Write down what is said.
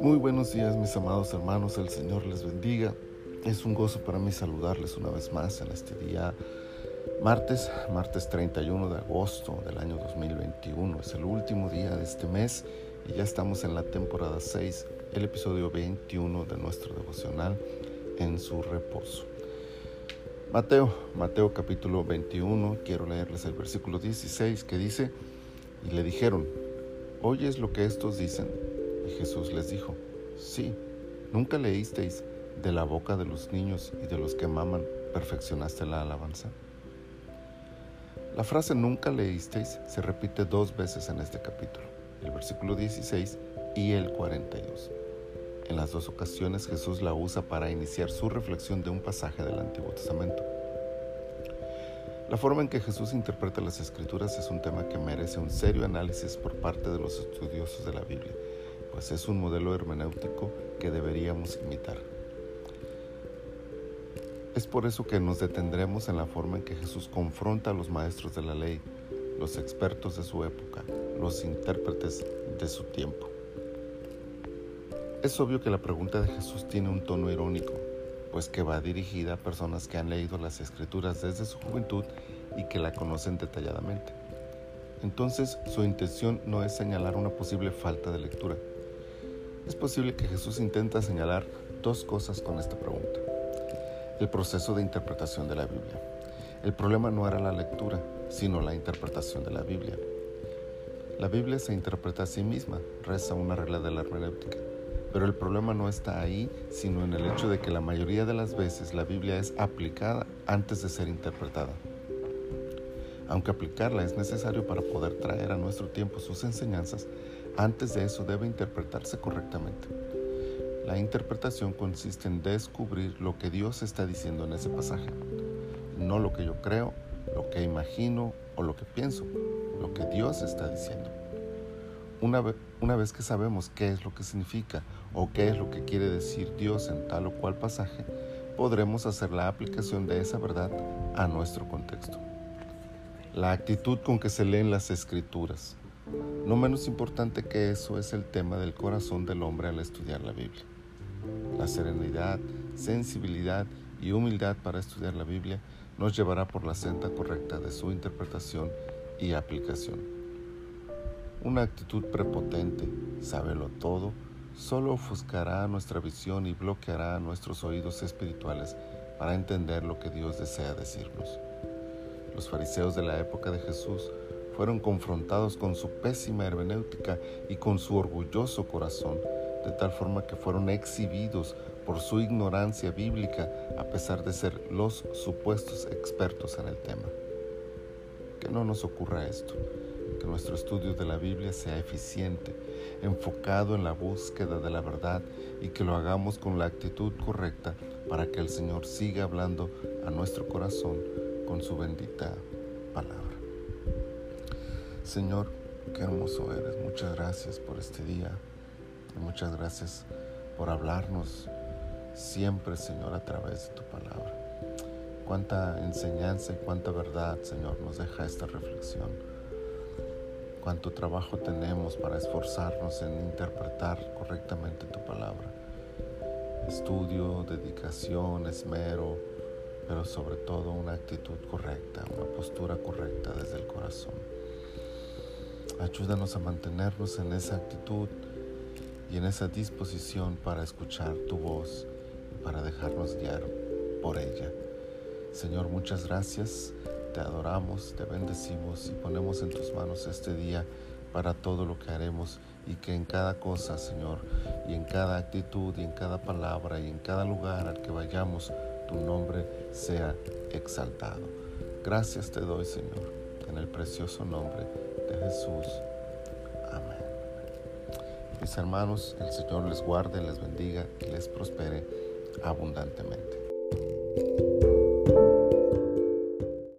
Muy buenos días mis amados hermanos, el Señor les bendiga. Es un gozo para mí saludarles una vez más en este día martes, martes 31 de agosto del año 2021. Es el último día de este mes y ya estamos en la temporada 6, el episodio 21 de nuestro devocional en su reposo. Mateo, Mateo capítulo 21, quiero leerles el versículo 16 que dice, y le dijeron, ¿oyes lo que estos dicen? Y Jesús les dijo, sí, ¿nunca leísteis de la boca de los niños y de los que maman perfeccionaste la alabanza? La frase nunca leísteis se repite dos veces en este capítulo, el versículo 16 y el 42. En las dos ocasiones Jesús la usa para iniciar su reflexión de un pasaje del Antiguo Testamento. La forma en que Jesús interpreta las escrituras es un tema que merece un serio análisis por parte de los estudiosos de la Biblia pues es un modelo hermenéutico que deberíamos imitar. Es por eso que nos detendremos en la forma en que Jesús confronta a los maestros de la ley, los expertos de su época, los intérpretes de su tiempo. Es obvio que la pregunta de Jesús tiene un tono irónico, pues que va dirigida a personas que han leído las escrituras desde su juventud y que la conocen detalladamente. Entonces su intención no es señalar una posible falta de lectura, es posible que Jesús intenta señalar dos cosas con esta pregunta. El proceso de interpretación de la Biblia. El problema no era la lectura, sino la interpretación de la Biblia. La Biblia se interpreta a sí misma, reza una regla de la hermenéutica. Pero el problema no está ahí, sino en el hecho de que la mayoría de las veces la Biblia es aplicada antes de ser interpretada. Aunque aplicarla es necesario para poder traer a nuestro tiempo sus enseñanzas, antes de eso debe interpretarse correctamente. La interpretación consiste en descubrir lo que Dios está diciendo en ese pasaje, no lo que yo creo, lo que imagino o lo que pienso, lo que Dios está diciendo. Una, vez que sabemos qué es lo que significa o qué es lo que quiere decir Dios en tal o cual pasaje, podremos hacer la aplicación de esa verdad a nuestro contexto. La actitud con que se leen las escrituras, no menos importante que eso es el tema del corazón del hombre al estudiar la Biblia. La serenidad, sensibilidad y humildad para estudiar la Biblia nos llevará por la senda correcta de su interpretación y aplicación. Una actitud prepotente, sábelo todo, solo ofuscará nuestra visión y bloqueará nuestros oídos espirituales para entender lo que Dios desea decirnos. Los fariseos de la época de Jesús fueron confrontados con su pésima hermenéutica y con su orgulloso corazón, de tal forma que fueron exhibidos por su ignorancia bíblica a pesar de ser los supuestos expertos en el tema. Que no nos ocurra esto, que nuestro estudio de la Biblia sea eficiente, enfocado en la búsqueda de la verdad y que lo hagamos con la actitud correcta para que el Señor siga hablando a nuestro corazón con su bendita palabra. Señor, qué hermoso eres. Muchas gracias por este día. Y muchas gracias por hablarnos siempre, Señor, a través de tu palabra. Cuánta enseñanza y cuánta verdad, Señor, nos deja esta reflexión. Cuánto trabajo tenemos para esforzarnos en interpretar correctamente tu palabra. Estudio, dedicación, esmero, pero sobre todo una actitud correcta, una postura correcta desde el corazón. Ayúdanos a mantenernos en esa actitud y en esa disposición para escuchar tu voz y para dejarnos guiar por ella. Señor, muchas gracias. Te adoramos, te bendecimos y ponemos en tus manos este día para todo lo que haremos y que en cada cosa, Señor, y en cada actitud y en cada palabra y en cada lugar al que vayamos, tu nombre sea exaltado. Gracias te doy, Señor, en el precioso nombre de Jesús. Amén. Mis hermanos, el Señor les guarde, les bendiga y les prospere abundantemente.